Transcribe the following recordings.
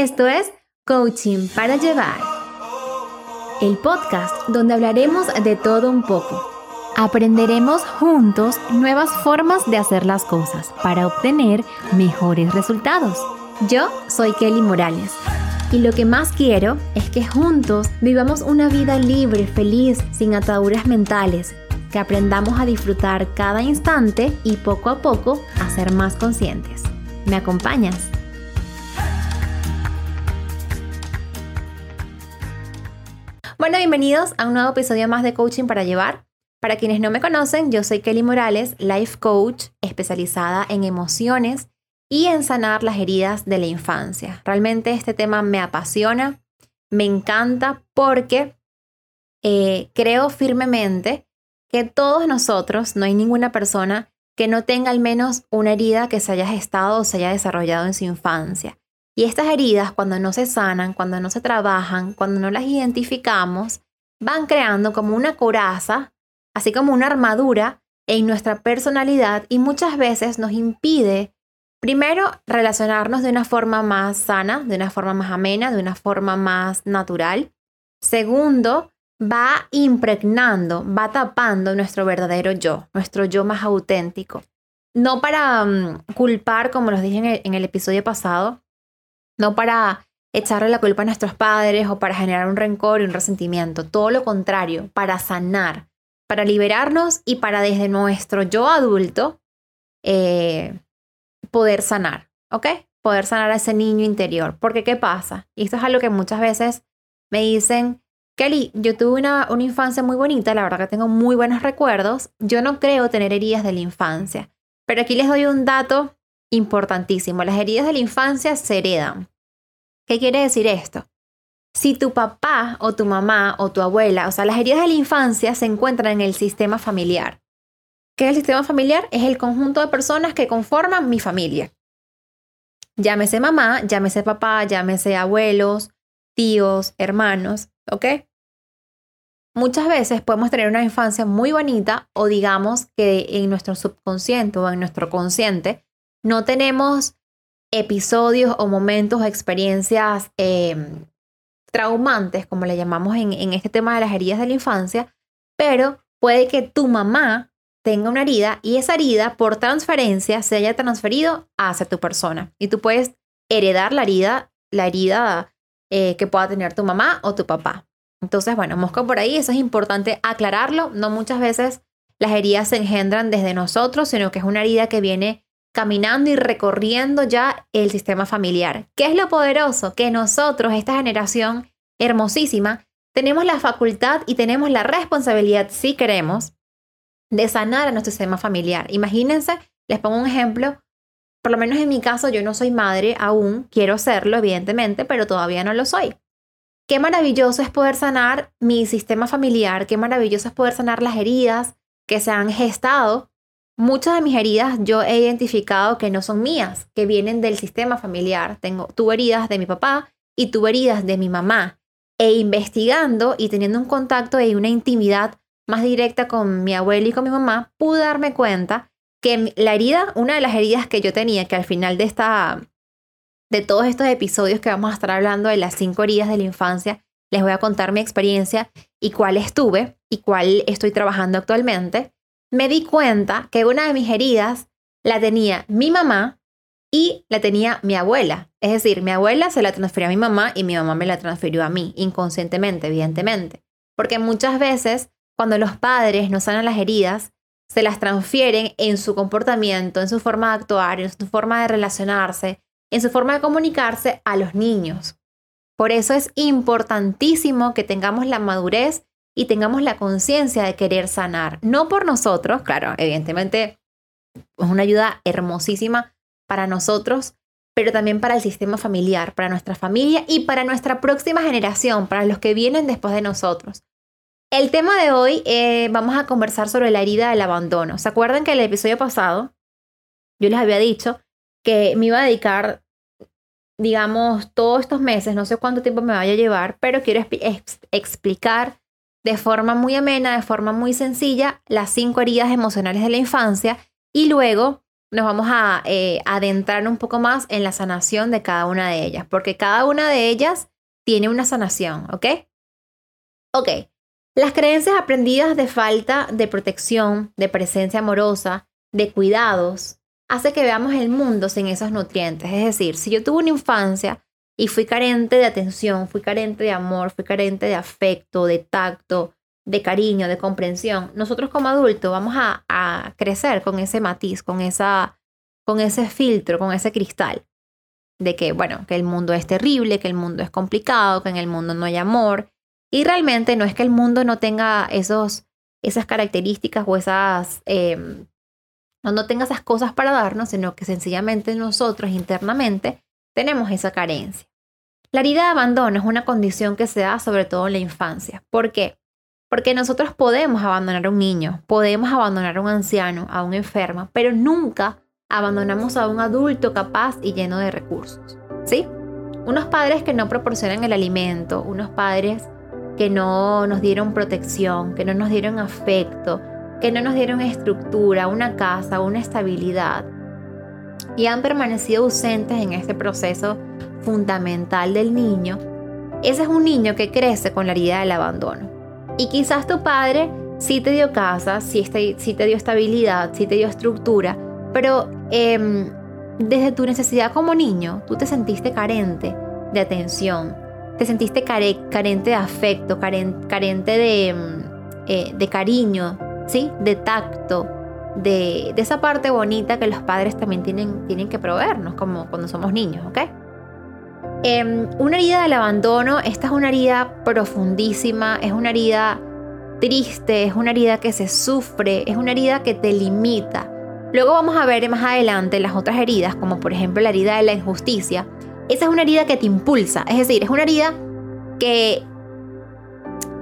Esto es Coaching para Llevar, el podcast donde hablaremos de todo un poco. Aprenderemos juntos nuevas formas de hacer las cosas para obtener mejores resultados. Yo soy Kelly Morales y lo que más quiero es que juntos vivamos una vida libre, feliz, sin ataduras mentales, que aprendamos a disfrutar cada instante y poco a poco a ser más conscientes. ¿Me acompañas? Bueno, bienvenidos a un nuevo episodio más de Coaching para Llevar. Para quienes no me conocen, yo soy Kelly Morales, Life Coach, especializada en emociones y en sanar las heridas de la infancia. Realmente este tema me apasiona, me encanta porque eh, creo firmemente que todos nosotros, no hay ninguna persona que no tenga al menos una herida que se haya gestado o se haya desarrollado en su infancia. Y estas heridas, cuando no se sanan, cuando no se trabajan, cuando no las identificamos, van creando como una coraza, así como una armadura en nuestra personalidad y muchas veces nos impide, primero, relacionarnos de una forma más sana, de una forma más amena, de una forma más natural. Segundo, va impregnando, va tapando nuestro verdadero yo, nuestro yo más auténtico. No para mm, culpar, como los dije en el episodio pasado, no para echarle la culpa a nuestros padres o para generar un rencor y un resentimiento, todo lo contrario, para sanar, para liberarnos y para desde nuestro yo adulto eh, poder sanar, ¿ok? Poder sanar a ese niño interior. Porque ¿qué pasa? Y esto es algo que muchas veces me dicen, Kelly, yo tuve una, una infancia muy bonita, la verdad que tengo muy buenos recuerdos, yo no creo tener heridas de la infancia. Pero aquí les doy un dato importantísimo. Las heridas de la infancia se heredan. ¿Qué quiere decir esto? Si tu papá o tu mamá o tu abuela, o sea, las heridas de la infancia se encuentran en el sistema familiar. ¿Qué es el sistema familiar? Es el conjunto de personas que conforman mi familia. Llámese mamá, llámese papá, llámese abuelos, tíos, hermanos, ¿ok? Muchas veces podemos tener una infancia muy bonita o digamos que en nuestro subconsciente o en nuestro consciente no tenemos episodios o momentos o experiencias em, traumantes, como le llamamos en, en este tema de las heridas de la infancia, pero puede que tu mamá tenga una herida y esa herida por transferencia se haya transferido hacia tu persona. Y tú puedes heredar la herida, la herida eh, que pueda tener tu mamá o tu papá. Entonces, bueno, mosca por ahí, eso es importante aclararlo. No muchas veces las heridas se engendran desde nosotros, sino que es una herida que viene caminando y recorriendo ya el sistema familiar. ¿Qué es lo poderoso? Que nosotros, esta generación hermosísima, tenemos la facultad y tenemos la responsabilidad, si queremos, de sanar a nuestro sistema familiar. Imagínense, les pongo un ejemplo, por lo menos en mi caso yo no soy madre aún, quiero serlo evidentemente, pero todavía no lo soy. Qué maravilloso es poder sanar mi sistema familiar, qué maravilloso es poder sanar las heridas que se han gestado Muchas de mis heridas yo he identificado que no son mías, que vienen del sistema familiar. Tengo, tuve heridas de mi papá y tuve heridas de mi mamá. E investigando y teniendo un contacto y una intimidad más directa con mi abuelo y con mi mamá, pude darme cuenta que la herida, una de las heridas que yo tenía, que al final de esta, de todos estos episodios que vamos a estar hablando de las cinco heridas de la infancia, les voy a contar mi experiencia y cuál estuve y cuál estoy trabajando actualmente me di cuenta que una de mis heridas la tenía mi mamá y la tenía mi abuela. Es decir, mi abuela se la transfirió a mi mamá y mi mamá me la transfirió a mí, inconscientemente, evidentemente. Porque muchas veces, cuando los padres no sanan las heridas, se las transfieren en su comportamiento, en su forma de actuar, en su forma de relacionarse, en su forma de comunicarse a los niños. Por eso es importantísimo que tengamos la madurez y tengamos la conciencia de querer sanar. No por nosotros, claro, evidentemente es una ayuda hermosísima para nosotros, pero también para el sistema familiar, para nuestra familia y para nuestra próxima generación, para los que vienen después de nosotros. El tema de hoy eh, vamos a conversar sobre la herida del abandono. ¿Se acuerdan que el episodio pasado yo les había dicho que me iba a dedicar, digamos, todos estos meses, no sé cuánto tiempo me vaya a llevar, pero quiero explicar de forma muy amena, de forma muy sencilla, las cinco heridas emocionales de la infancia y luego nos vamos a eh, adentrar un poco más en la sanación de cada una de ellas, porque cada una de ellas tiene una sanación, ¿ok? Ok, las creencias aprendidas de falta de protección, de presencia amorosa, de cuidados, hace que veamos el mundo sin esos nutrientes. Es decir, si yo tuve una infancia y fui carente de atención, fui carente de amor, fui carente de afecto, de tacto, de cariño, de comprensión, nosotros como adultos vamos a, a crecer con ese matiz, con, esa, con ese filtro, con ese cristal de que, bueno, que el mundo es terrible, que el mundo es complicado, que en el mundo no hay amor. Y realmente no es que el mundo no tenga esos, esas características o esas, em, no tenga esas cosas para darnos, sino que sencillamente nosotros internamente tenemos esa carencia. La herida de abandono es una condición que se da sobre todo en la infancia. ¿Por qué? Porque nosotros podemos abandonar a un niño, podemos abandonar a un anciano, a un enfermo, pero nunca abandonamos a un adulto capaz y lleno de recursos. ¿Sí? Unos padres que no proporcionan el alimento, unos padres que no nos dieron protección, que no nos dieron afecto, que no nos dieron estructura, una casa, una estabilidad. Y han permanecido ausentes en este proceso fundamental del niño. Ese es un niño que crece con la herida del abandono. Y quizás tu padre sí te dio casa, sí te, dio estabilidad, sí te dio estructura, pero Em, desde tu necesidad como niño, tú te sentiste carente de atención, te sentiste carente de afecto, carente de, em, eh, de cariño, ¿sí? de tacto, de, esa parte bonita que los padres también tienen, tienen que proveernos como cuando somos niños, ¿ok? Em, una herida del abandono, esta es una herida profundísima, es una herida triste, es una herida que se sufre, es una herida que te limita. Luego vamos a ver más adelante las otras heridas, como por ejemplo la herida de la injusticia. Esa es una herida que te impulsa, es decir, es una herida que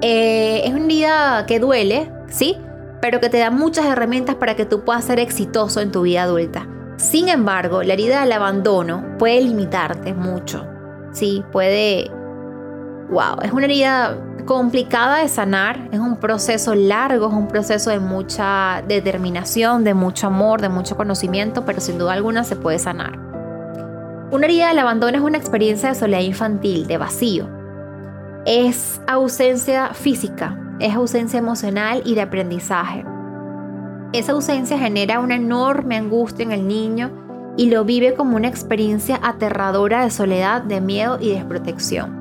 eh, es una herida que duele, ¿sí? Pero que te da muchas herramientas para que tú puedas ser exitoso en tu vida adulta. Sin embargo, la herida del abandono puede limitarte mucho, ¿sí? Puede... ¡Wow! Es una herida complicada de sanar, es un proceso largo, es un proceso de mucha determinación, de mucho amor, de mucho conocimiento, pero sin duda alguna se puede sanar. Una herida del abandono es una experiencia de soledad infantil, de vacío. Es ausencia física, es ausencia emocional y de aprendizaje. Esa ausencia genera una enorme angustia en el niño y lo vive como una experiencia aterradora de soledad, de miedo y desprotección.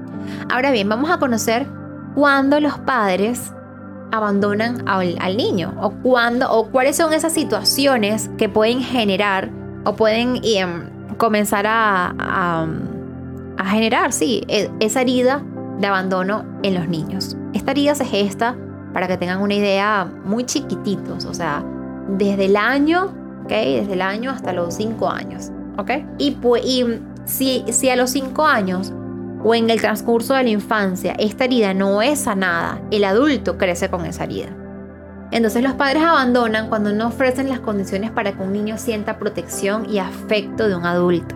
Ahora bien, vamos a conocer cuando los padres abandonan al, niño o cuando o cuáles son esas situaciones que pueden generar o pueden em, comenzar a, a, generar, sí, e, esa herida de abandono en los niños. Esta herida se gesta, para que tengan una idea, muy chiquititos, o sea, desde el año, ¿ok? Desde el año hasta los cinco años, ¿ok? Y, y si, si a los cinco años o en el transcurso de la infancia esta herida no es sanada, el adulto crece con esa herida. Entonces los padres abandonan cuando no ofrecen las condiciones para que un niño sienta protección y afecto de un adulto.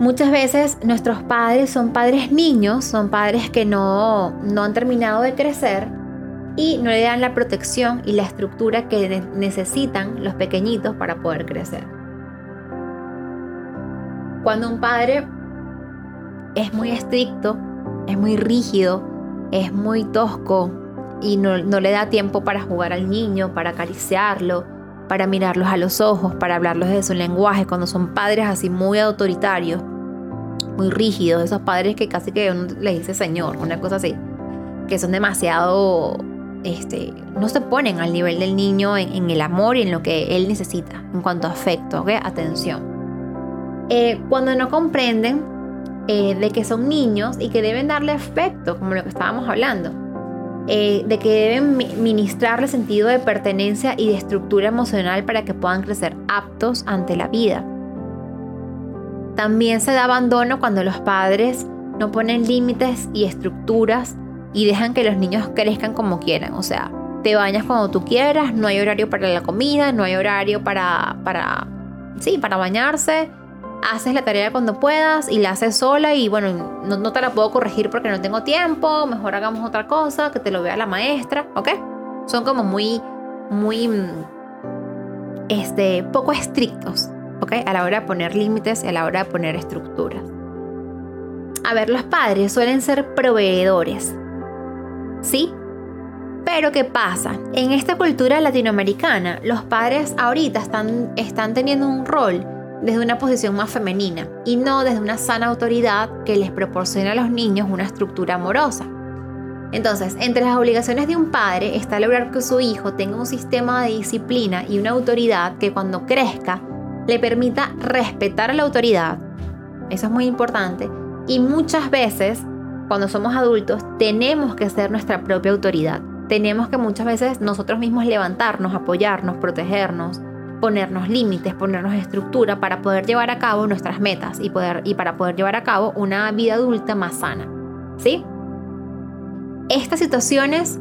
Muchas veces nuestros padres son padres niños, son padres que no, no han terminado de crecer y no le dan la protección y la estructura que necesitan los pequeñitos para poder crecer. Cuando un padre es muy estricto, es muy rígido, es muy tosco y no, le da tiempo para jugar al niño, para acariciarlo, para mirarlos a los ojos, para hablarlos de su lenguaje, cuando son padres así muy autoritarios, muy rígidos, esos padres que casi que uno les dice señor, una cosa así, que son demasiado, este, no se ponen al nivel del niño en, el amor y en lo que él necesita, en cuanto a afecto, atención. Eh, cuando no comprenden eh, de que son niños y que deben darle afecto, como lo que estábamos hablando. Eh, de que deben ministrarle sentido de pertenencia y de estructura emocional para que puedan crecer aptos ante la vida. También se da abandono cuando los padres no ponen límites y estructuras y dejan que los niños crezcan como quieran. O sea, te bañas cuando tú quieras, no hay horario para la comida, no hay horario para, para, sí, para bañarse, haces la tarea cuando puedas y la haces sola y bueno, no, te la puedo corregir porque no tengo tiempo, mejor hagamos otra cosa, que te lo vea la maestra, ¿ok? Son como muy, muy, este, poco estrictos, ¿ok? A la hora de poner límites a la hora de poner estructuras. A ver, los padres suelen ser proveedores, ¿sí? Pero ¿qué pasa? En esta cultura latinoamericana, los padres ahorita están, teniendo un rol desde una posición más femenina y no desde una sana autoridad que les proporciona a los niños una estructura amorosa. Entonces, entre las obligaciones de un padre está lograr que su hijo tenga un sistema de disciplina y una autoridad que cuando crezca le permita respetar a la autoridad. Eso es muy importante. Y muchas veces, cuando somos adultos, tenemos que ser nuestra propia autoridad. Tenemos que muchas veces nosotros mismos levantarnos, apoyarnos, protegernos, ponernos límites, ponernos estructura para poder llevar a cabo nuestras metas y, poder, y para poder llevar a cabo una vida adulta más sana. ¿Sí? Estas situaciones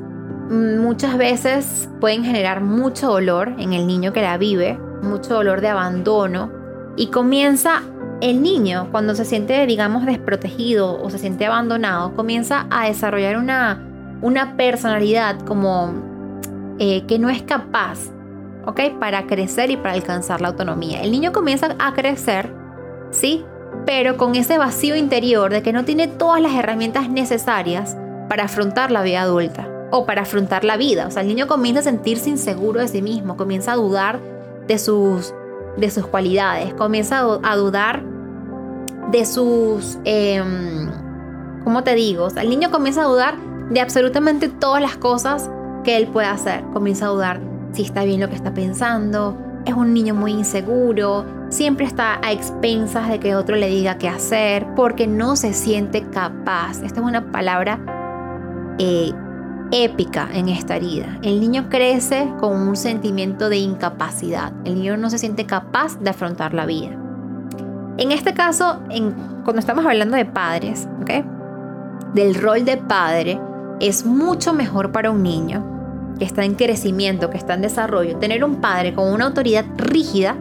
mm, muchas veces pueden generar mucho dolor en el niño que la vive, mucho dolor de abandono y comienza el niño cuando se siente, digamos, desprotegido o se siente abandonado, comienza a desarrollar una, una personalidad como eh, que no es capaz ¿ok? Para crecer y para alcanzar la autonomía. El niño comienza a crecer, ¿sí? Pero con ese vacío interior de que no tiene todas las herramientas necesarias para afrontar la vida adulta o para afrontar la vida. O sea, el niño comienza a sentirse inseguro de sí mismo, comienza a dudar de sus, de sus cualidades, comienza a dudar de sus... Eh, ¿Cómo te digo? El niño comienza a dudar de absolutamente todas las cosas que él puede hacer. Comienza a dudar si está bien lo que está pensando, es un niño muy inseguro, siempre está a expensas de que otro le diga qué hacer, porque no se siente capaz. Esta es una palabra eh, épica en esta herida. El niño crece con un sentimiento de incapacidad. El niño no se siente capaz de afrontar la vida. En este caso, cuando estamos hablando de padres, del rol de padre, es mucho mejor para un niño que está en crecimiento, que está en desarrollo, tener un padre con una autoridad rígida,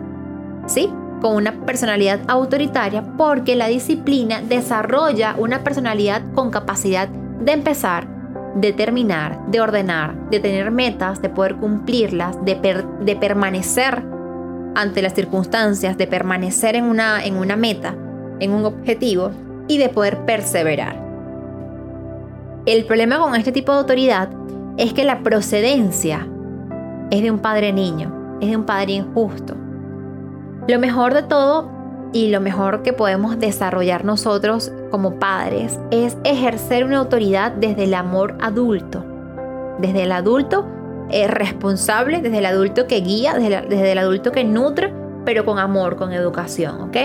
¿sí? Con una personalidad autoritaria, porque la disciplina desarrolla una personalidad con capacidad de empezar, de terminar, de ordenar, de tener metas, de poder cumplirlas, de, de permanecer ante las circunstancias, de permanecer en una, en una meta, en un objetivo y de poder perseverar. El problema con este tipo de autoridad es que la procedencia es de un padre niño, es de un padre injusto. Lo mejor de todo y lo mejor que podemos desarrollar nosotros como padres es ejercer una autoridad desde el amor adulto, desde el adulto eh, responsable, desde el adulto que guía, desde, el adulto que nutre, pero con amor, con educación, ¿ok?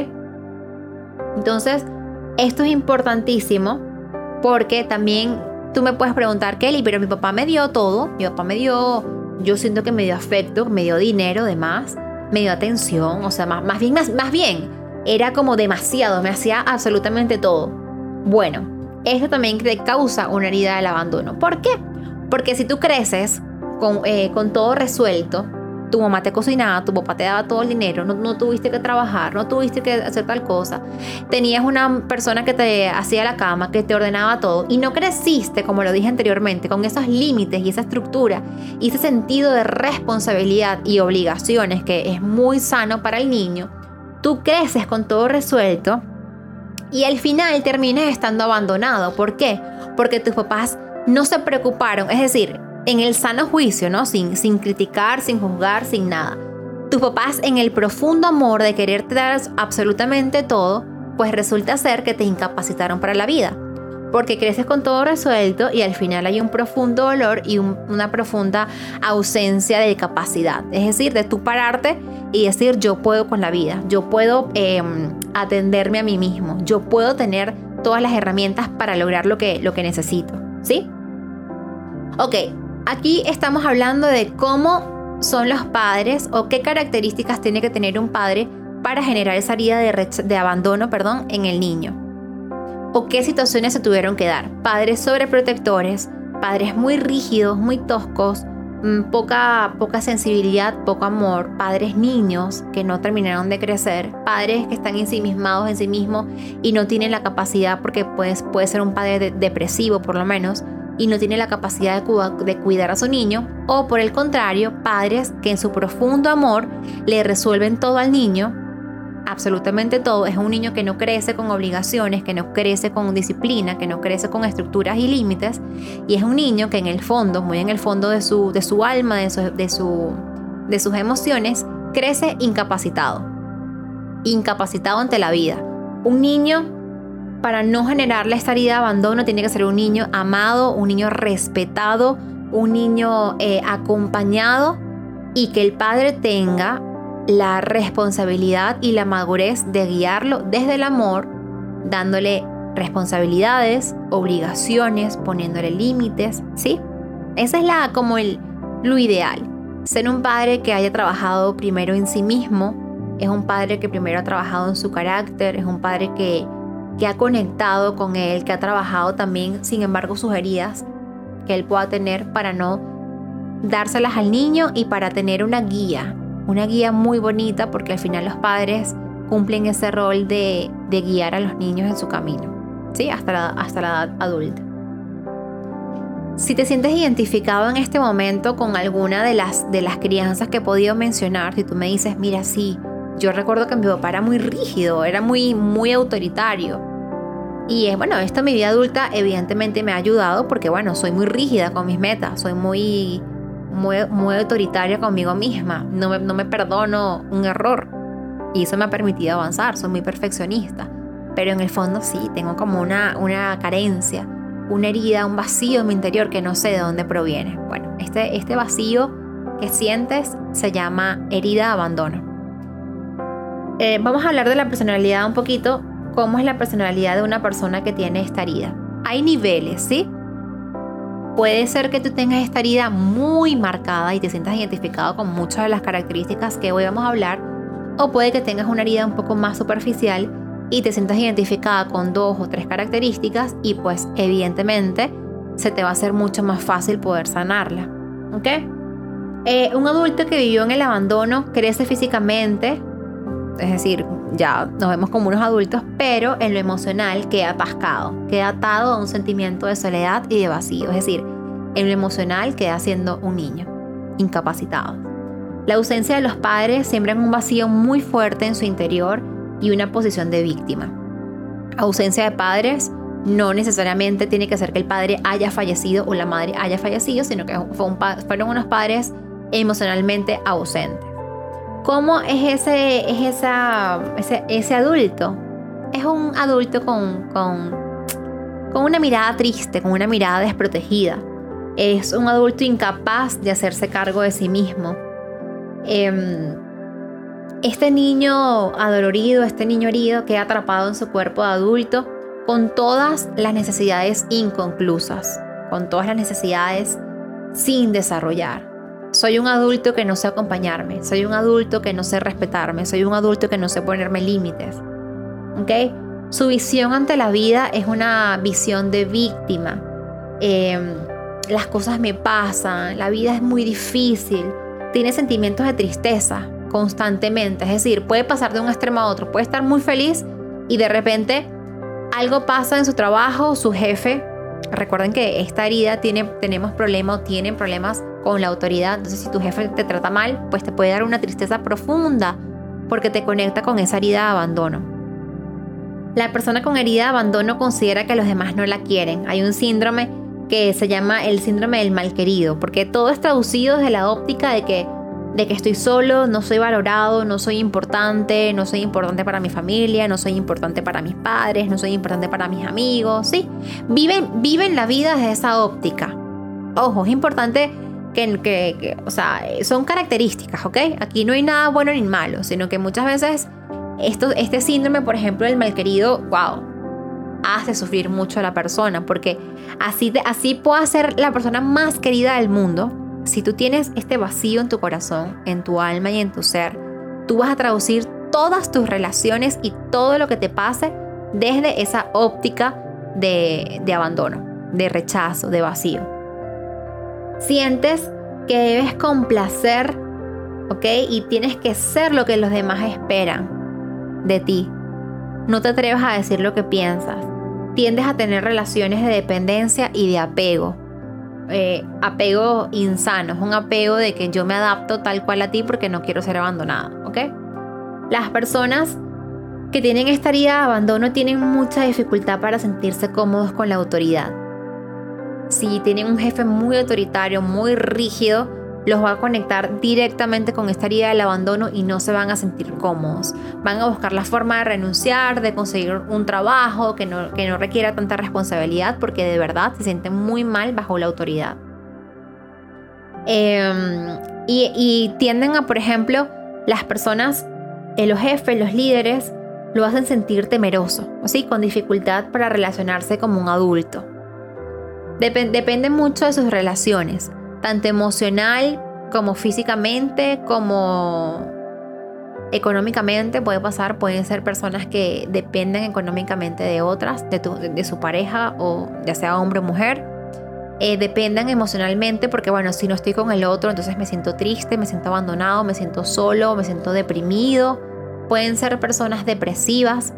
Entonces, esto es importantísimo porque también Tú me puedes preguntar, Kelly, pero mi papá me dio todo. Mi papá me dio, yo siento que me dio afecto, me dio dinero, demás, me dio atención. O sea, más, más, bien, más, bien, era como demasiado, me hacía absolutamente todo. Bueno, esto también te causa una herida del abandono. ¿Por qué? Porque si tú creces con, eh, con todo resuelto, tu mamá te cocinaba, tu papá te daba todo el dinero, no, tuviste que trabajar, no tuviste que hacer tal cosa, tenías una persona que te hacía la cama, que te ordenaba todo y no creciste, como lo dije anteriormente, con esos límites y esa estructura y ese sentido de responsabilidad y obligaciones que es muy sano para el niño, tú creces con todo resuelto y al final terminas estando abandonado. ¿Por qué? Porque tus papás no se preocuparon, es decir, en el sano juicio, ¿no? Sin, sin criticar, sin juzgar, sin nada. Tus papás en el profundo amor de quererte dar absolutamente todo, pues resulta ser que te incapacitaron para la vida. Porque creces con todo resuelto y al final hay un profundo dolor y una profunda ausencia de capacidad. Es decir, de tú pararte y decir yo puedo con la vida, yo puedo em, atenderme a mí mismo, yo puedo tener todas las herramientas para lograr lo que, lo que necesito. ¿Sí? Ok, Aquí estamos hablando de cómo son los padres o qué características tiene que tener un padre para generar esa herida de, abandono perdón, en el niño. O qué situaciones se tuvieron que dar. Padres sobreprotectores, padres muy rígidos, muy toscos, mm, poca, poca sensibilidad, poco amor, padres niños que no terminaron de crecer, padres que están ensimismados en sí mismos y no tienen la capacidad porque pues, puede ser un padre depresivo por lo menos y no tiene la capacidad de, de, cuidar a su niño, o por el contrario, padres que en su profundo amor le resuelven todo al niño, absolutamente todo, es un niño que no crece con obligaciones, que no crece con disciplina, que no crece con estructuras y límites, y es un niño que en el fondo, muy en el fondo de su, de su alma, de, su, de, su, de sus emociones, crece incapacitado, incapacitado ante la vida. Un niño, para no generarle esta herida de abandono, tiene que ser un niño amado, un niño respetado, un niño eh, acompañado y que el padre tenga la responsabilidad y la madurez de guiarlo desde el amor, dándole responsabilidades, obligaciones, poniéndole límites, ¿sí? Esa es la como el lo ideal. Ser un padre que haya trabajado primero en sí mismo, es un padre que primero ha trabajado en su carácter, es un padre que, que ha conectado con él, que ha trabajado también, sin embargo, sus heridas que él pueda tener para no dárselas al niño y para tener una guía, una guía muy bonita porque al final los padres cumplen ese rol de, guiar a los niños en su camino, ¿sí? hasta, la, hasta la edad adulta. Si te sientes identificado en este momento con alguna de las, de las crianzas que he podido mencionar, si tú me dices, mira, sí, yo recuerdo que mi papá era muy rígido, era muy, muy autoritario. Y es bueno, esto mi vida adulta evidentemente me ha ayudado porque bueno, soy muy rígida con mis metas, soy muy, muy, autoritaria conmigo misma, no me, no me perdono un error. Y eso me ha permitido avanzar, soy muy perfeccionista. Pero en el fondo sí, tengo como una, una carencia una herida, un vacío en mi interior que no sé de dónde proviene. Bueno, este, este vacío que sientes se llama herida de abandono. Eh, vamos a hablar de la personalidad un poquito, cómo es la personalidad de una persona que tiene esta herida. Hay niveles, ¿sí? Puede ser que tú tengas esta herida muy marcada y te sientas identificado con muchas de las características que hoy vamos a hablar, o puede que tengas una herida un poco más superficial y te sientas identificada con dos o tres características y pues evidentemente se te va a hacer mucho más fácil poder sanarla. ¿Ok? Eh, un adulto que vivió en el abandono crece físicamente, es decir, ya nos vemos como unos adultos, pero en lo emocional queda atascado, queda atado a un sentimiento de soledad y de vacío, es decir, en lo emocional queda siendo un niño, incapacitado. La ausencia de los padres siembra un vacío muy fuerte en su interior y una posición de víctima. Ausencia de padres no necesariamente tiene que ser que el padre haya fallecido o la madre haya fallecido, sino que fueron unos padres emocionalmente ausentes. ¿Cómo es ese, es esa, ese, adulto? Es un adulto con, con, con una mirada triste, con una mirada desprotegida. Es un adulto incapaz de hacerse cargo de sí mismo. Eh, este niño adolorido, este niño herido queda atrapado en su cuerpo de adulto con todas las necesidades inconclusas, con todas las necesidades sin desarrollar. Soy un adulto que no sé acompañarme, soy un adulto que no sé respetarme, soy un adulto que no sé ponerme límites. ¿Ok? Su visión ante la vida es una visión de víctima. Em, las cosas me pasan, la vida es muy difícil, tiene sentimientos de tristeza, constantemente. Es decir, puede pasar de un extremo a otro. Puede estar muy feliz y de repente algo pasa en su trabajo, su jefe. Recuerden que esta herida tiene, tenemos problemas o tienen problemas con la autoridad. Entonces, si tu jefe te trata mal, pues te puede dar una tristeza profunda porque te conecta con esa herida de abandono. La persona con herida de abandono considera que los demás no la quieren. Hay un síndrome que se llama el síndrome del mal querido, porque todo es traducido desde la óptica de que de que estoy solo, no soy valorado, no soy importante, no soy importante para mi familia, no soy importante para mis padres, no soy importante para mis amigos, ¿sí? Viven, viven la vida desde esa óptica. Ojo, es importante que, que, o sea, son características, ¿ok? Aquí no hay nada bueno ni malo, sino que muchas veces esto, este síndrome, por ejemplo, del malquerido, wow, hace sufrir mucho a la persona, porque así, así puede ser la persona más querida del mundo, si tú tienes este vacío en tu corazón, en tu alma y en tu ser, tú vas a traducir todas tus relaciones y todo lo que te pase desde esa óptica de, abandono, de rechazo, de vacío. Sientes que debes complacer, ¿ok? Y tienes que ser lo que los demás esperan de ti. No te atrevas a decir lo que piensas. Tiendes a tener relaciones de dependencia y de apego eh, apego insano, es un apego de que yo me adapto tal cual a ti porque no quiero ser abandonada, ¿ok? Las personas que tienen esta herida de abandono tienen mucha dificultad para sentirse cómodos con la autoridad. Si tienen un jefe muy autoritario, muy rígido, los va a conectar directamente con esta herida del abandono y no se van a sentir cómodos. Van a buscar la forma de renunciar, de conseguir un trabajo que no, que no requiera tanta responsabilidad porque de verdad se sienten muy mal bajo la autoridad. Em, y, tienden a, por ejemplo, las personas, eh, los jefes, los líderes, lo hacen sentir temeroso, así con dificultad para relacionarse como un adulto. Depende mucho de sus relaciones tanto emocional como físicamente, como económicamente puede pasar, pueden ser personas que dependen económicamente de otras, de, su pareja o ya sea hombre o mujer. Eh, dependan emocionalmente porque bueno, si no estoy con el otro, entonces me siento triste, me siento abandonado, me siento solo, me siento deprimido. Pueden ser personas depresivas.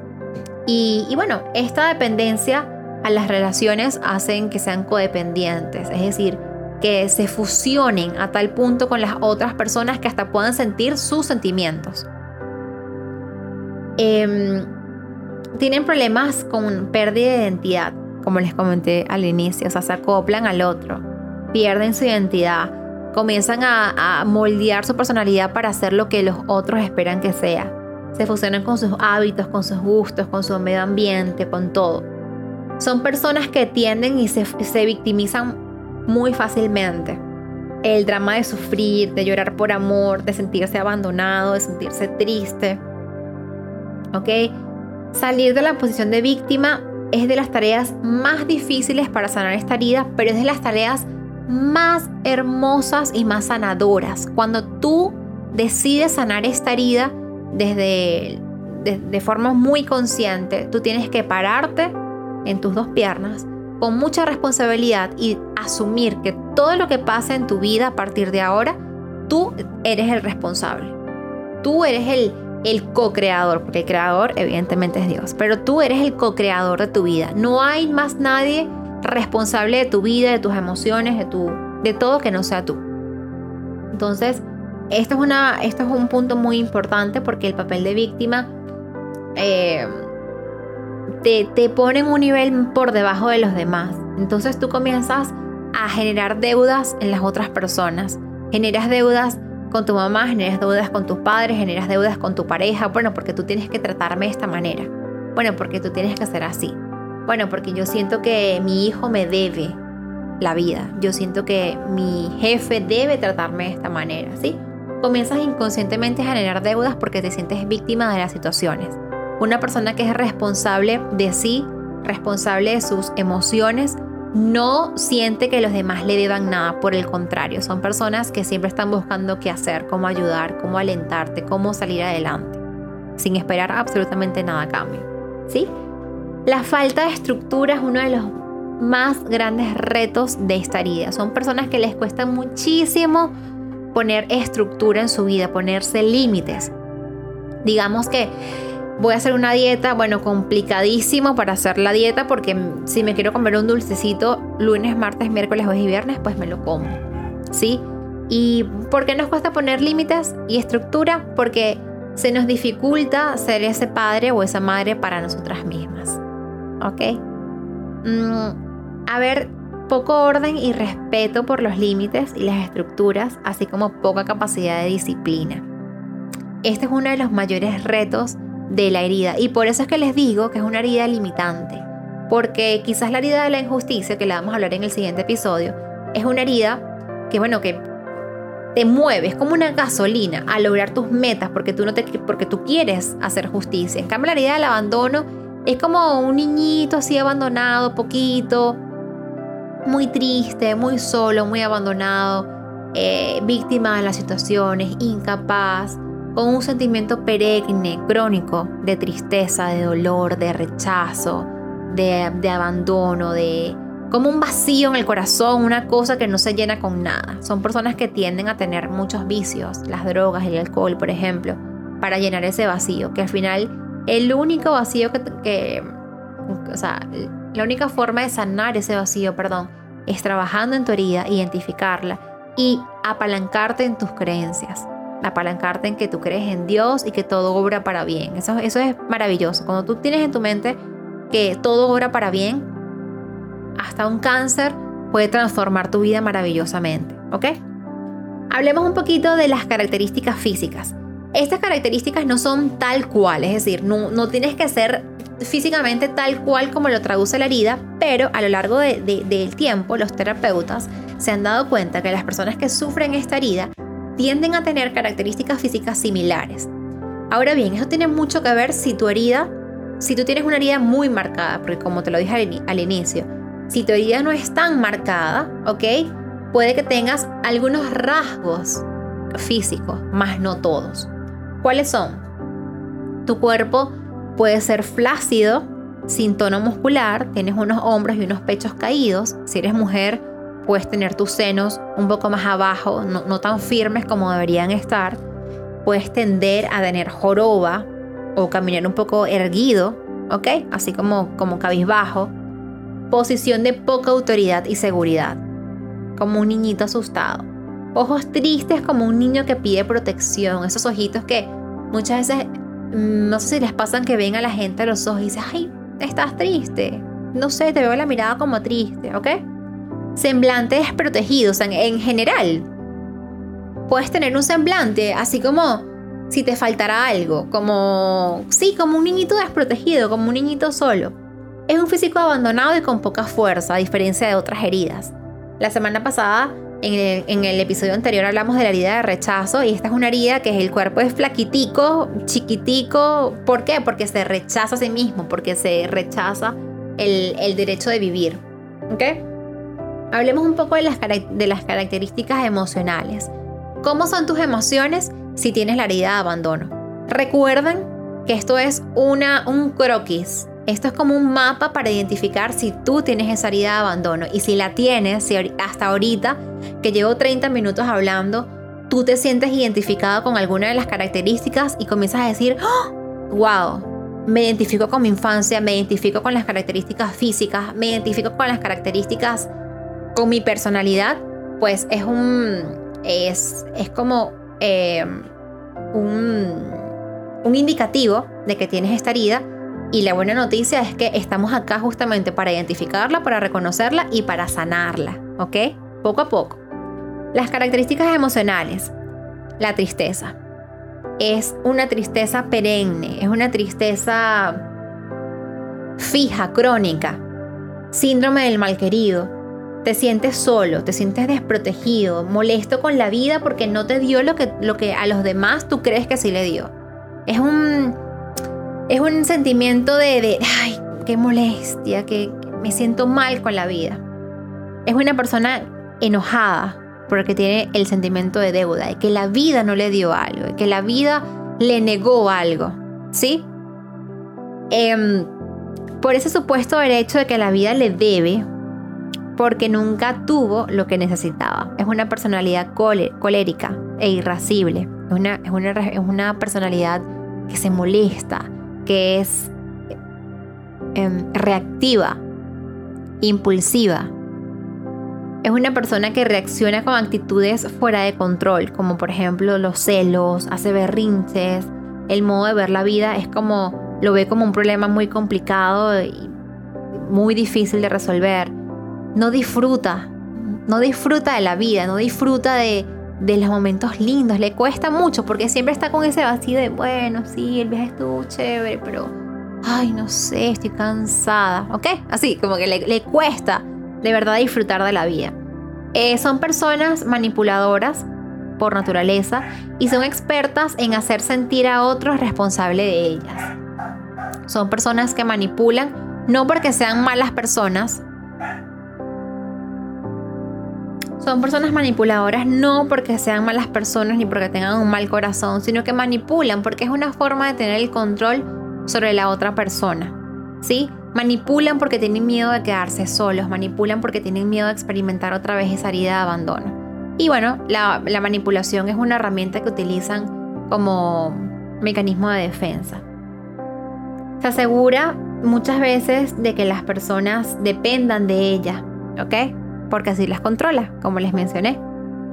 Y bueno, esta dependencia a las relaciones hacen que sean codependientes, es decir, que se fusionen a tal punto con las otras personas que hasta puedan sentir sus sentimientos. Em, tienen problemas con pérdida de identidad, como les comenté al inicio, o sea, se acoplan al otro, pierden su identidad, comienzan a, a moldear su personalidad para hacer lo que los otros esperan que sea. Se fusionan con sus hábitos, con sus gustos, con su medio ambiente, con todo. Son personas que tienden y se, se victimizan muy fácilmente. El drama de sufrir, de llorar por amor, de sentirse abandonado, de sentirse triste. ¿Ok? Salir de la posición de víctima es de las tareas más difíciles para sanar esta herida, pero es de las tareas más hermosas y más sanadoras. Cuando tú decides sanar esta herida desde de, de forma muy consciente, tú tienes que pararte en tus dos piernas con mucha responsabilidad y asumir que todo lo que pasa en tu vida a partir de ahora, tú eres el responsable. Tú eres el, el co-creador, porque el creador evidentemente es Dios, pero tú eres el co-creador de tu vida. No hay más nadie responsable de tu vida, de tus emociones, de, tu, de todo que no sea tú. Entonces, esto es, una, esto es un punto muy importante porque el papel de víctima eh, te, te pone en un nivel por debajo de los demás. Entonces tú comienzas a generar deudas en las otras personas. Generas deudas con tu mamá, generas deudas con tus padres, generas deudas con tu pareja. Bueno, porque tú tienes que tratarme de esta manera. Bueno, porque tú tienes que hacer así. Bueno, porque yo siento que mi hijo me debe la vida. Yo siento que mi jefe debe tratarme de esta manera, ¿sí? Comienzas inconscientemente a generar deudas porque te sientes víctima de las situaciones. Una persona que es responsable de sí, responsable de sus emociones, no siente que los demás le deban nada, por el contrario, son personas que siempre están buscando qué hacer, cómo ayudar, cómo alentarte, cómo salir adelante, sin esperar absolutamente nada a cambio. ¿Sí? La falta de estructura es uno de los más grandes retos de esta herida. Son personas que les cuesta muchísimo poner estructura en su vida, ponerse límites. Digamos que Voy a hacer una dieta, bueno, complicadísimo para hacer la dieta porque si me quiero comer un dulcecito lunes, martes, miércoles, jueves y viernes, pues me lo como. ¿Sí? ¿Y por qué nos cuesta poner límites y estructura? Porque se nos dificulta ser ese padre o esa madre para nosotras mismas. ¿Ok? Mm, a ver, poco orden y respeto por los límites y las estructuras, así como poca capacidad de disciplina. Este es uno de los mayores retos de la herida. Y por eso es que les digo que es una herida limitante. Porque quizás la herida de la injusticia, que la vamos a hablar en el siguiente episodio, es una herida que, bueno, que te mueves como una gasolina a lograr tus metas porque tú, no te, porque tú quieres hacer justicia. En cambio, la herida del abandono es como un niñito así abandonado, poquito, muy triste, muy solo, muy abandonado, eh, víctima de las situaciones, incapaz con un sentimiento perenne, crónico, de tristeza, de dolor, de rechazo, de, abandono, de como un vacío en el corazón, una cosa que no se llena con nada. Son personas que tienden a tener muchos vicios, las drogas, el alcohol, por ejemplo, para llenar ese vacío, que al final el único vacío que, que o sea, la única forma de sanar ese vacío, perdón, es trabajando en tu herida, identificarla y apalancarte en tus creencias. Apalancarte en que tú crees en Dios y que todo obra para bien. Eso, eso es maravilloso. Cuando tú tienes en tu mente que todo obra para bien, hasta un cáncer puede transformar tu vida maravillosamente. ¿Ok? Hablemos un poquito de las características físicas. Estas características no son tal cual, es decir, no, no tienes que ser físicamente tal cual como lo traduce la herida, pero a lo largo del tiempo los terapeutas se han dado cuenta que las personas que sufren esta herida tienden a tener características físicas similares. Ahora bien, eso tiene mucho que ver si tu herida, si tú tienes una herida muy marcada, porque como te lo dije al, inicio, si tu herida no es tan marcada, ¿ok? Puede que tengas algunos rasgos físicos, más no todos. ¿Cuáles son? Tu cuerpo Puede ser flácido, sin tono muscular, tienes unos hombros y unos pechos caídos. Si eres mujer, puedes tener tus senos un poco más abajo, no, tan firmes como deberían estar. Puedes tender a tener joroba o caminar un poco erguido, ¿ok? Así como, como cabizbajo. Posición de poca autoridad y seguridad, como un niñito asustado. Ojos tristes como un niño que pide protección, esos ojitos que muchas veces Mm, no sé si les pasan que ven a la gente los ojos y dicen, ay, estás triste. No sé, te veo la mirada como triste, ¿ok? Semblante desprotegido, o sea, en general. Puedes tener un semblante así como si te faltara algo, como, sí, como un niñito desprotegido, como un niñito solo. Es un físico abandonado y con poca fuerza, a diferencia de otras heridas. La semana pasada en el, episodio anterior hablamos de la herida de rechazo y esta es una herida que el cuerpo es flaquitico, chiquitico. ¿Por qué? Porque se rechaza a sí mismo, porque se rechaza el, derecho de vivir. ¿Ok? Hablemos un poco de las, de las características emocionales. ¿Cómo son tus emociones si tienes la herida de abandono? Recuerden que esto es una, un croquis esto es como un mapa para identificar si tú tienes esa herida de abandono y si la tienes, si hasta ahorita que llevo 30 minutos hablando, tú te sientes identificado con alguna de las características y comienzas a decir, wow, ¡Oh! me identifico con mi infancia, me identifico con las características físicas, me identifico con las características, con mi personalidad, pues es un, es, es como eh, un, un indicativo de que tienes esta herida y la buena noticia es que estamos acá justamente para identificarla, para reconocerla y para sanarla, ¿ok? Poco a poco. Las características emocionales. La tristeza. Es una tristeza perenne, es una tristeza fija, crónica. Síndrome del malquerido. Te sientes solo, te sientes desprotegido, molesto con la vida porque no te dio lo que, lo que a los demás tú crees que sí le dio. Es un, es un sentimiento de, ay, qué molestia, que me siento mal con la vida. Es una persona enojada porque tiene el sentimiento de deuda, de que la vida no le dio algo, de que la vida le negó algo, ¿sí? Em, por ese supuesto derecho de que la vida le debe, porque nunca tuvo lo que necesitaba. Es una personalidad colérica e irascible. Es una, es una, es una personalidad que se molesta, que es em, reactiva, impulsiva. Es una persona que reacciona con actitudes fuera de control, como por ejemplo los celos, hace berrinches, el modo de ver la vida es como, lo ve como un problema muy complicado y muy difícil de resolver. No disfruta, no disfruta de la vida, no disfruta de, de los momentos lindos. Le cuesta mucho porque siempre está con ese vacío de, bueno, sí, el viaje estuvo chévere, pero, ay, no sé, estoy cansada. ¿Ok? Así, como que le, cuesta de verdad disfrutar de la vida. Eh, son personas manipuladoras por naturaleza y son expertas en hacer sentir a otros responsables de ellas. Son personas que manipulan no porque sean malas personas, Son personas manipuladoras no porque sean malas personas ni porque tengan un mal corazón, sino que manipulan porque es una forma de tener el control sobre la otra persona. ¿Sí? Manipulan porque tienen miedo de quedarse solos, manipulan porque tienen miedo de experimentar otra vez esa herida de abandono. Y bueno, la, la manipulación es una herramienta que utilizan como mecanismo de defensa. Se asegura muchas veces de que las personas dependan de ella, ¿ok? Porque así las controla, como les mencioné.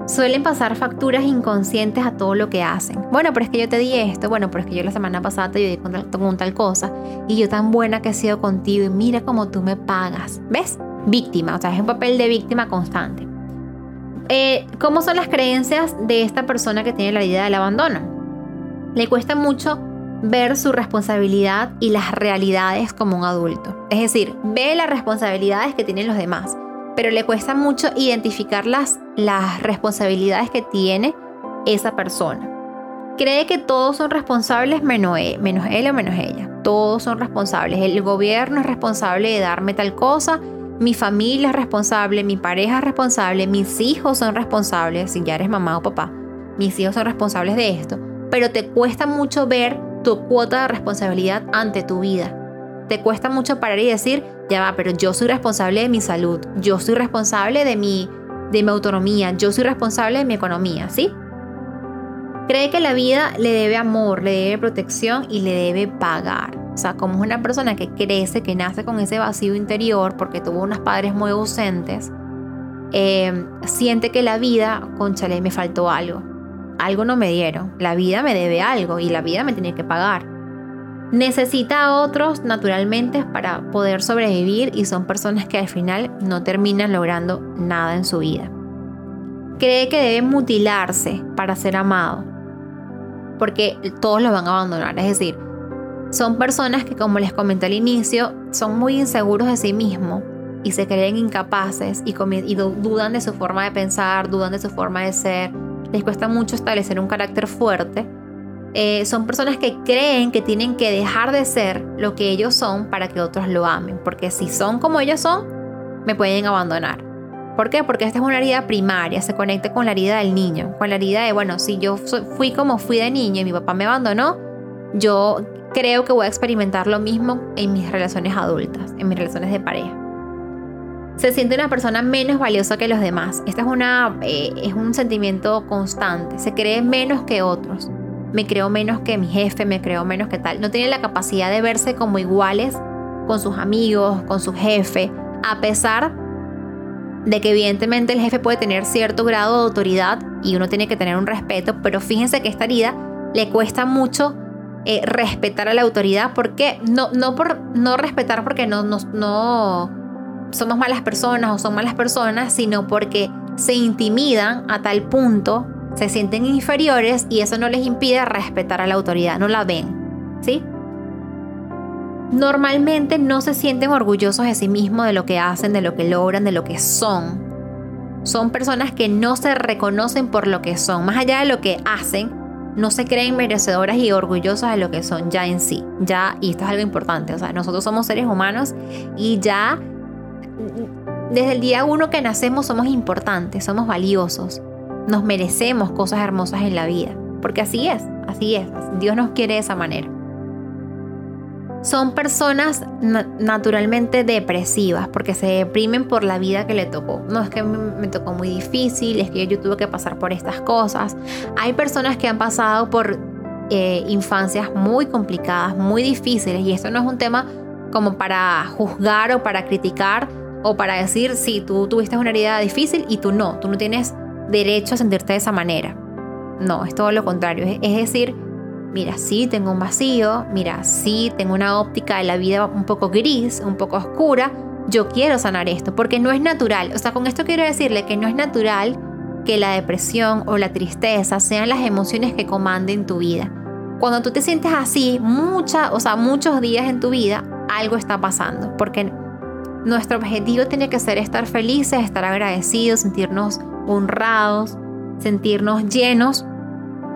Suelen pasar facturas inconscientes a todo lo que hacen. Bueno, pero es que yo te di esto, bueno, pero es que yo la semana pasada te ayudé con tal, cosa y yo tan buena que he sido contigo y mira cómo tú me pagas. ¿Ves? Víctima, o sea, es un papel de víctima constante. Eh, ¿Cómo son las creencias de esta persona que tiene la idea del abandono? Le cuesta mucho ver su responsabilidad y las realidades como un adulto. Es decir, ve las responsabilidades que tienen los demás, pero le cuesta mucho identificar las, las responsabilidades que tiene esa persona. Cree que todos son responsables menos él, menos él o menos ella. Todos son responsables. El gobierno es responsable de darme tal cosa, mi familia es responsable, mi pareja es responsable, mis hijos son responsables, si ya eres mamá o papá, mis hijos son responsables de esto. Pero te cuesta mucho ver tu cuota de responsabilidad ante tu vida. Te cuesta mucho parar y decir, ya va, pero yo soy responsable de mi salud, yo soy responsable de mi, de mi autonomía, yo soy responsable de mi economía, ¿sí? Cree que la vida le debe amor, le debe protección y le debe pagar. O sea, como es una persona que crece, que nace con ese vacío interior porque tuvo unos padres muy ausentes, eh, siente que la vida, conchale, me faltó algo algo no me dieron, la vida me debe algo y la vida me tiene que pagar. Necesita a otros naturalmente para poder sobrevivir y son personas que al final no terminan logrando nada en su vida. Cree que debe mutilarse para ser amado, porque todos lo van a abandonar. Es decir, son personas que, como les comenté al inicio, son muy inseguros de sí mismos y se creen incapaces y, y dudan de su forma de pensar, dudan de su forma de ser, les cuesta mucho establecer un carácter fuerte. Eh, son personas que creen que tienen que dejar de ser lo que ellos son para que otros lo amen, porque si son como ellos son, me pueden abandonar. ¿Por qué? Porque esta es una herida primaria, se conecta con la herida del niño, con la herida de, bueno, si yo fui como fui de niño y mi papá me abandonó, yo creo que voy a experimentar lo mismo en mis relaciones adultas, en mis relaciones de pareja se siente una persona menos valiosa que los demás. Este es, una, eh, es un sentimiento constante. Se cree menos que otros. Me creo menos que mi jefe, me creo menos que tal. No tiene la capacidad de verse como iguales con sus amigos, con su jefe, a pesar de que evidentemente el jefe puede tener cierto grado de autoridad y uno tiene que tener un respeto, pero fíjense que esta herida le cuesta mucho eh, respetar a la autoridad. ¿Por qué? No, no por no respetar porque no, no, no somos malas personas o son malas personas, sino porque se intimidan a tal punto, se sienten inferiores y eso no les impide respetar a la autoridad, no la ven, ¿sí? Normalmente no se sienten orgullosos de sí mismos, de lo que hacen, de lo que logran, de lo que son. Son personas que no se reconocen por lo que son, más allá de lo que hacen, no se creen merecedoras y orgullosas de lo que son ya en sí. Ya, y esto es algo importante, o sea, nosotros somos seres humanos y ya desde el día uno que nacemos somos importantes, somos valiosos, nos merecemos cosas hermosas en la vida, porque así es, así es, Dios nos quiere de esa manera. Son personas naturalmente depresivas porque se deprimen por la vida que le tocó. No es que me tocó muy difícil, es que yo tuve que pasar por estas cosas. Hay personas que han pasado por eh, infancias muy complicadas, muy difíciles y esto no es un tema como para juzgar o para criticar, o para decir si tú tuviste una herida difícil y tú no, tú no tienes derecho a sentirte de esa manera. No, es todo lo contrario. Es, decir, mira, sí tengo un vacío, mira, sí tengo una óptica de la vida un poco gris, un poco oscura, yo quiero sanar esto, porque no es natural. O sea, con esto quiero decirle que no es natural que la depresión o la tristeza sean las emociones que comanden tu vida. Cuando tú te sientes así, mucha, o sea, muchos días en tu vida, algo está pasando, porque nuestro objetivo tiene que ser estar felices, estar agradecidos, sentirnos honrados, sentirnos llenos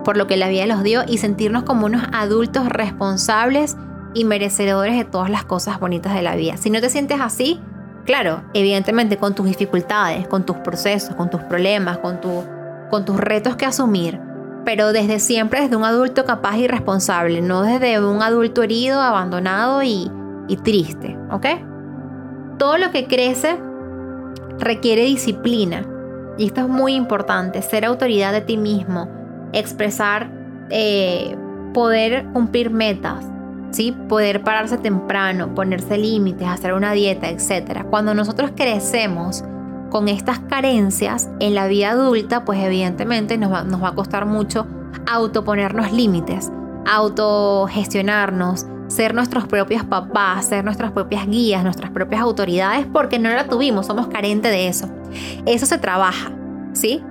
por lo que la vida nos dio y sentirnos como unos adultos responsables y merecedores de todas las cosas bonitas de la vida. Si no te sientes así, claro, evidentemente con tus dificultades, con tus procesos, con tus problemas, con, tu, con tus retos que asumir, pero desde siempre desde un adulto capaz y responsable, no desde un adulto herido, abandonado y, y triste, ¿ok? todo lo que crece requiere disciplina. Y esto es muy importante, ser autoridad de ti mismo, expresar, eh, poder cumplir metas, ¿sí? poder pararse temprano, ponerse límites, hacer una dieta, etc. Cuando nosotros crecemos con estas carencias en la vida adulta, pues evidentemente nos va, nos va a costar mucho autoponernos límites, autogestionarnos, ser nuestros propios papás, ser nuestras propias guías, nuestras propias autoridades, porque no la tuvimos, somos carentes de eso. Eso se trabaja, ¿sí?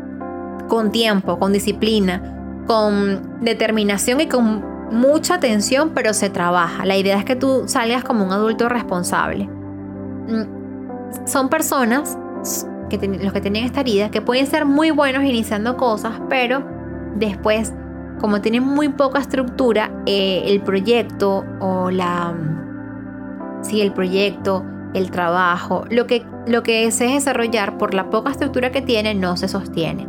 Con tiempo, con disciplina, con determinación y con mucha atención, pero se trabaja. La idea es que tú salgas como un adulto responsable. Mm, son personas, que los que tienen esta herida, que pueden ser muy buenos iniciando cosas, pero después como tienen muy poca estructura, eh, el proyecto o la... Sí, el proyecto, el trabajo, lo que, lo que se desarrollar por la poca estructura que tiene no se sostiene.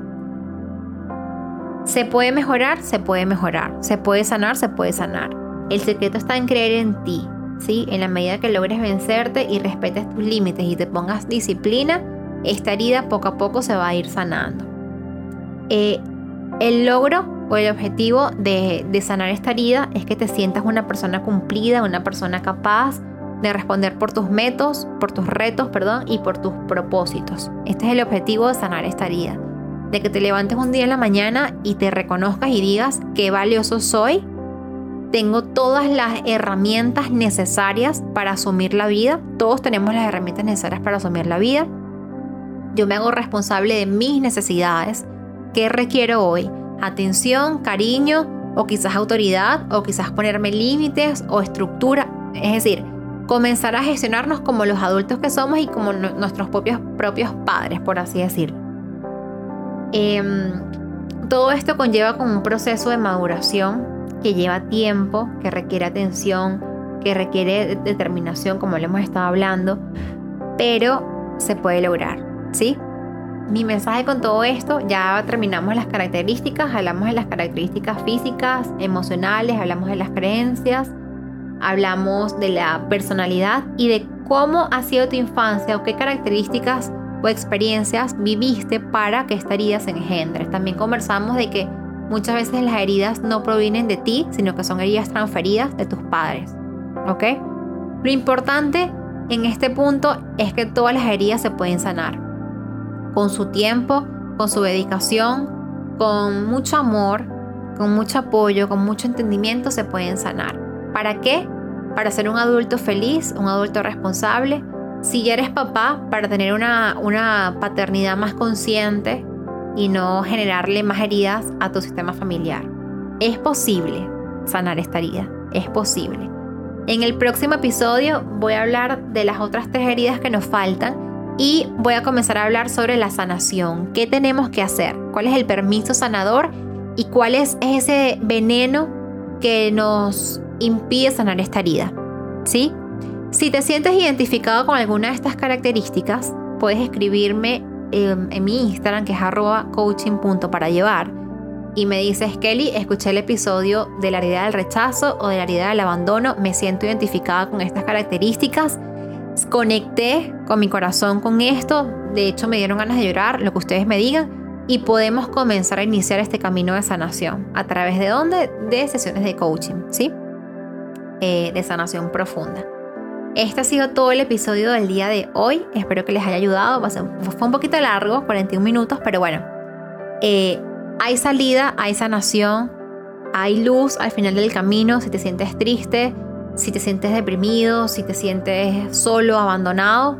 ¿Se puede mejorar? Se puede mejorar. ¿Se puede sanar? Se puede sanar. El secreto está en creer en ti, ¿sí? En la medida que logres vencerte y respetes tus límites y te pongas disciplina, esta herida poco a poco se va a ir sanando. Eh, el logro o el objetivo de, sanar esta herida es que te sientas una persona cumplida, una persona capaz de responder por tus métodos, por tus retos, perdón, y por tus propósitos. Este es el objetivo de sanar esta herida. De que te levantes un día en la mañana y te reconozcas y digas qué valioso soy. Tengo todas las herramientas necesarias para asumir la vida. Todos tenemos las herramientas necesarias para asumir la vida. Yo me hago responsable de mis necesidades. ¿Qué requiero hoy? Atención, cariño o quizás autoridad o quizás ponerme límites o estructura. Es decir, comenzar a gestionarnos como los adultos que somos y como nuestros propios, padres, por así decirlo. Em, todo esto conlleva como un proceso de maduración que lleva tiempo, que requiere atención, que requiere determinación, como le hemos estado hablando, pero se puede lograr, ¿sí? Mi mensaje con todo esto, ya terminamos las características, hablamos de las características físicas, emocionales, hablamos de las creencias, hablamos de la personalidad y de cómo ha sido tu infancia o qué características o experiencias viviste para que esta herida se engendre. También conversamos de que muchas veces las heridas no provienen de ti, sino que son heridas transferidas de tus padres. ¿Ok? Lo importante en este punto es que todas las heridas se pueden sanar con su tiempo, con su dedicación, con mucho amor, con mucho apoyo, con mucho entendimiento se pueden sanar. ¿Para qué? Para ser un adulto feliz, un adulto responsable. Si ya eres papá, para tener una, una paternidad más consciente y no generarle más heridas a tu sistema familiar. Es posible sanar esta herida, es posible. En el próximo episodio voy a hablar de las otras tres heridas que nos faltan y voy a comenzar a hablar sobre la sanación. ¿Qué tenemos que hacer? ¿Cuál es el permiso sanador? ¿Y cuál es ese veneno que nos impide sanar esta herida? ¿Sí? Si te sientes identificado con alguna de estas características, puedes escribirme en, en mi Instagram, que es arroba llevar. Y me dices, Kelly, escuché el episodio de la herida del rechazo o de la herida del abandono, me siento identificada con estas características conecté con mi corazón con esto, de hecho me dieron ganas de llorar, lo que ustedes me digan, y podemos comenzar a iniciar este camino de sanación. ¿A través de dónde? De sesiones de coaching, ¿sí? Eh, de sanación profunda. Este ha sido todo el episodio del día de hoy. Espero que les haya ayudado. Fue un poquito largo, 41 minutos, pero bueno. Eh, hay salida, hay sanación, hay luz al final del camino. Si te sientes triste, si te sientes deprimido, si te sientes solo, abandonado,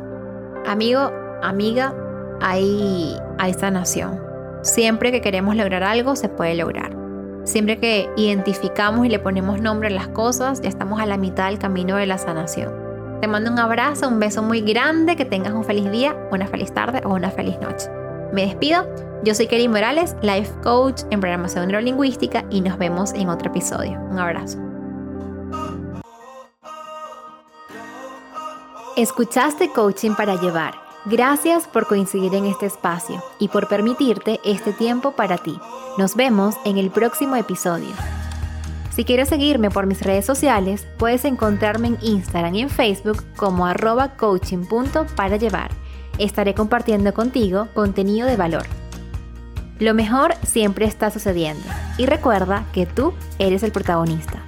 amigo, amiga, hay, hay sanación. Siempre que queremos lograr algo, se puede lograr. Siempre que identificamos y le ponemos nombre a las cosas, ya estamos a la mitad del camino de la sanación. Te mando un abrazo, un beso muy grande, que tengas un feliz día, una feliz tarde o una feliz noche. Me despido, yo soy Kelly Morales, Life Coach en programación neurolingüística y nos vemos en otro episodio. Un abrazo. Escuchaste Coaching para Llevar. Gracias por coincidir en este espacio y por permitirte este tiempo para ti. Nos vemos en el próximo episodio. Si quieres seguirme por mis redes sociales, puedes encontrarme en Instagram y en Facebook como arroba coaching para llevar. Estaré compartiendo contigo contenido de valor. Lo mejor siempre está sucediendo y recuerda que tú eres el protagonista.